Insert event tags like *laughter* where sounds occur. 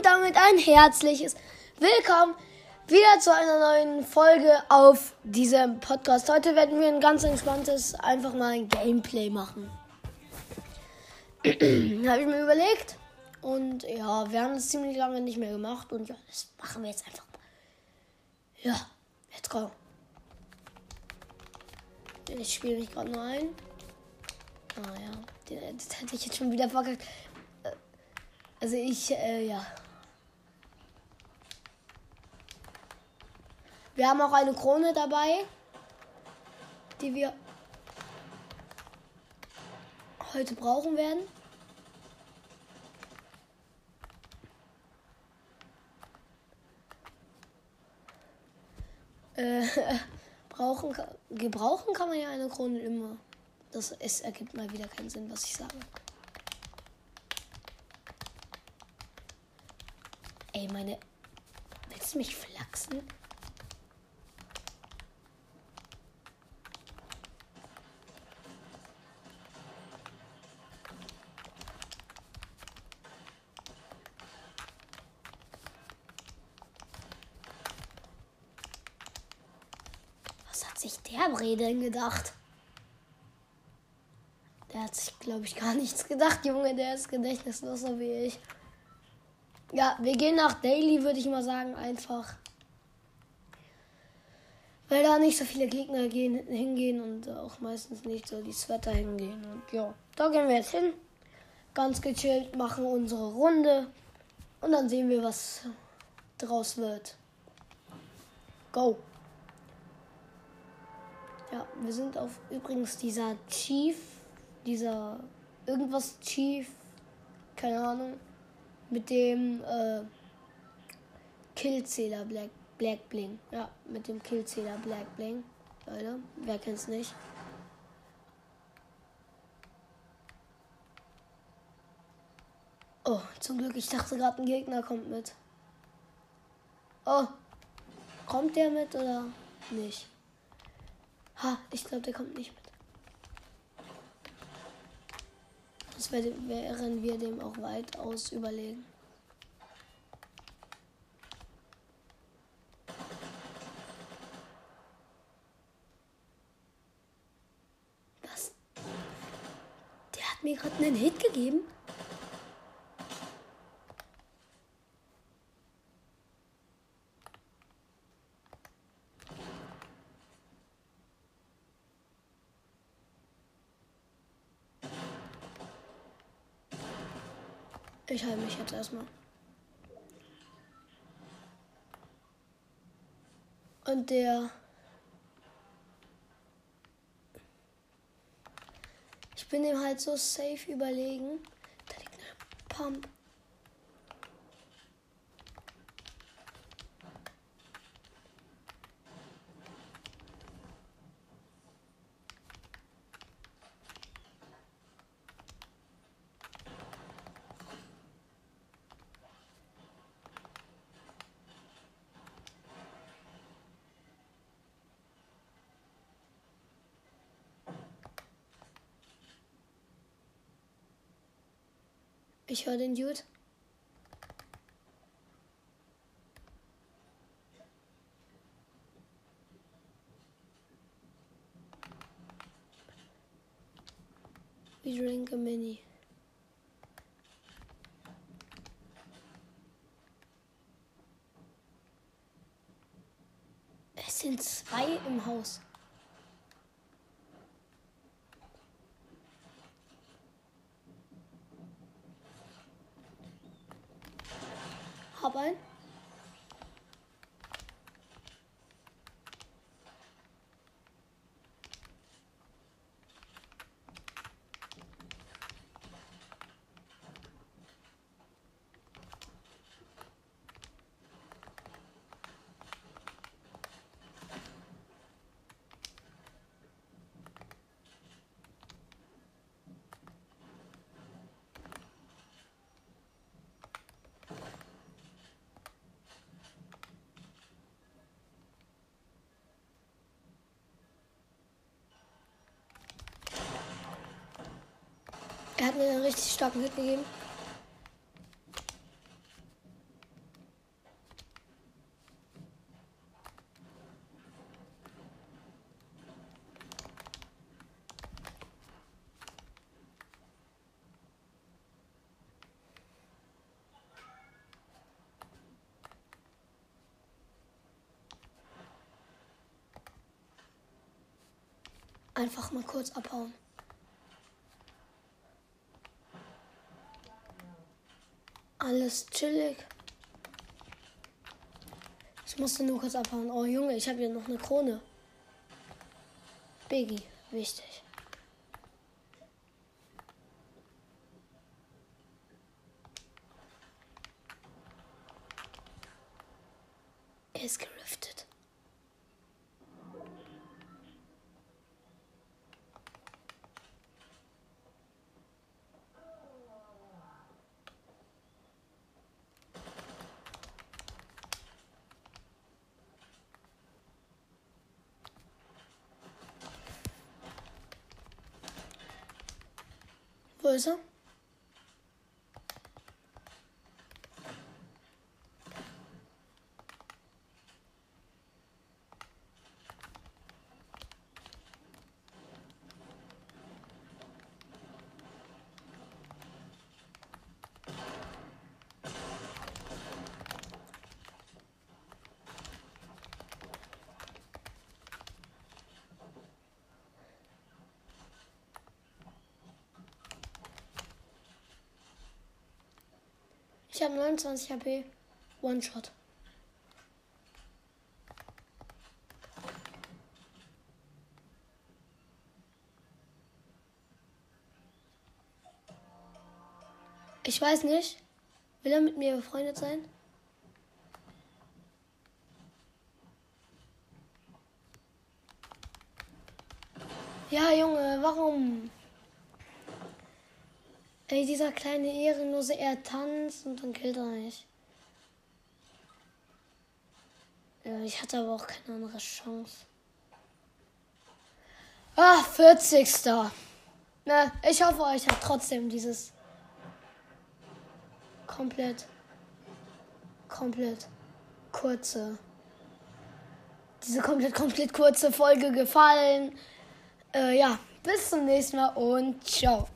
und damit ein herzliches Willkommen wieder zu einer neuen Folge auf diesem Podcast. Heute werden wir ein ganz entspanntes, einfach mal ein Gameplay machen. *clears throat* Habe ich mir überlegt. Und ja, wir haben es ziemlich lange nicht mehr gemacht. Und ja, das machen wir jetzt einfach mal. Ja, let's go. Ich spiele mich gerade nur ein. Ah ja, das hätte ich jetzt schon wieder verkackt. Also ich, äh, ja. Wir haben auch eine Krone dabei, die wir heute brauchen werden. Äh, *laughs* brauchen, gebrauchen kann man ja eine Krone immer. Das es ergibt mal wieder keinen Sinn, was ich sage. Ey, meine. Willst du mich flachsen? Sich der Bre denn gedacht? Der hat sich, glaube ich, gar nichts gedacht, Junge. Der ist gedächtnisloser wie ich. Ja, wir gehen nach Daily, würde ich mal sagen, einfach. Weil da nicht so viele Gegner gehen, hingehen und auch meistens nicht so die Sweater hingehen. Und ja, da gehen wir jetzt hin. Ganz gechillt, machen unsere Runde. Und dann sehen wir, was draus wird. Go. Ja, wir sind auf übrigens dieser Chief, dieser irgendwas Chief, keine Ahnung mit dem äh, Killzähler Black, Black Bling. Ja, mit dem Killzähler Black Bling. Leute, wer kennt's nicht? Oh, zum Glück, ich dachte gerade ein Gegner kommt mit. Oh, kommt der mit oder nicht? Ha, ich glaube, der kommt nicht mit. Das wären wir dem auch weitaus überlegen. Was? Der hat mir gerade einen Hit gegeben. Ich halte mich jetzt erstmal. Und der. Ich bin dem halt so safe überlegen. Da liegt eine Pump. Ich höre den Dude. We drink a mini. Es sind zwei im Haus. Popeye Er hat mir einen richtig starken Hit gegeben. Einfach mal kurz abhauen. Alles chillig. Ich musste nur kurz abhauen. Oh Junge, ich habe hier noch eine Krone. Biggie, wichtig. Er ist geriftet. Wo ist er? Ich habe 29 HP. One-Shot. Ich weiß nicht. Will er mit mir befreundet sein? Ja, Junge, warum? Ey, dieser kleine Ehrenlose, er tanzt und dann killt er mich. Ich hatte aber auch keine andere Chance. Ah, 40. Na, ich hoffe, euch hat trotzdem dieses komplett, komplett kurze, diese komplett, komplett kurze Folge gefallen. Äh, ja, bis zum nächsten Mal und ciao.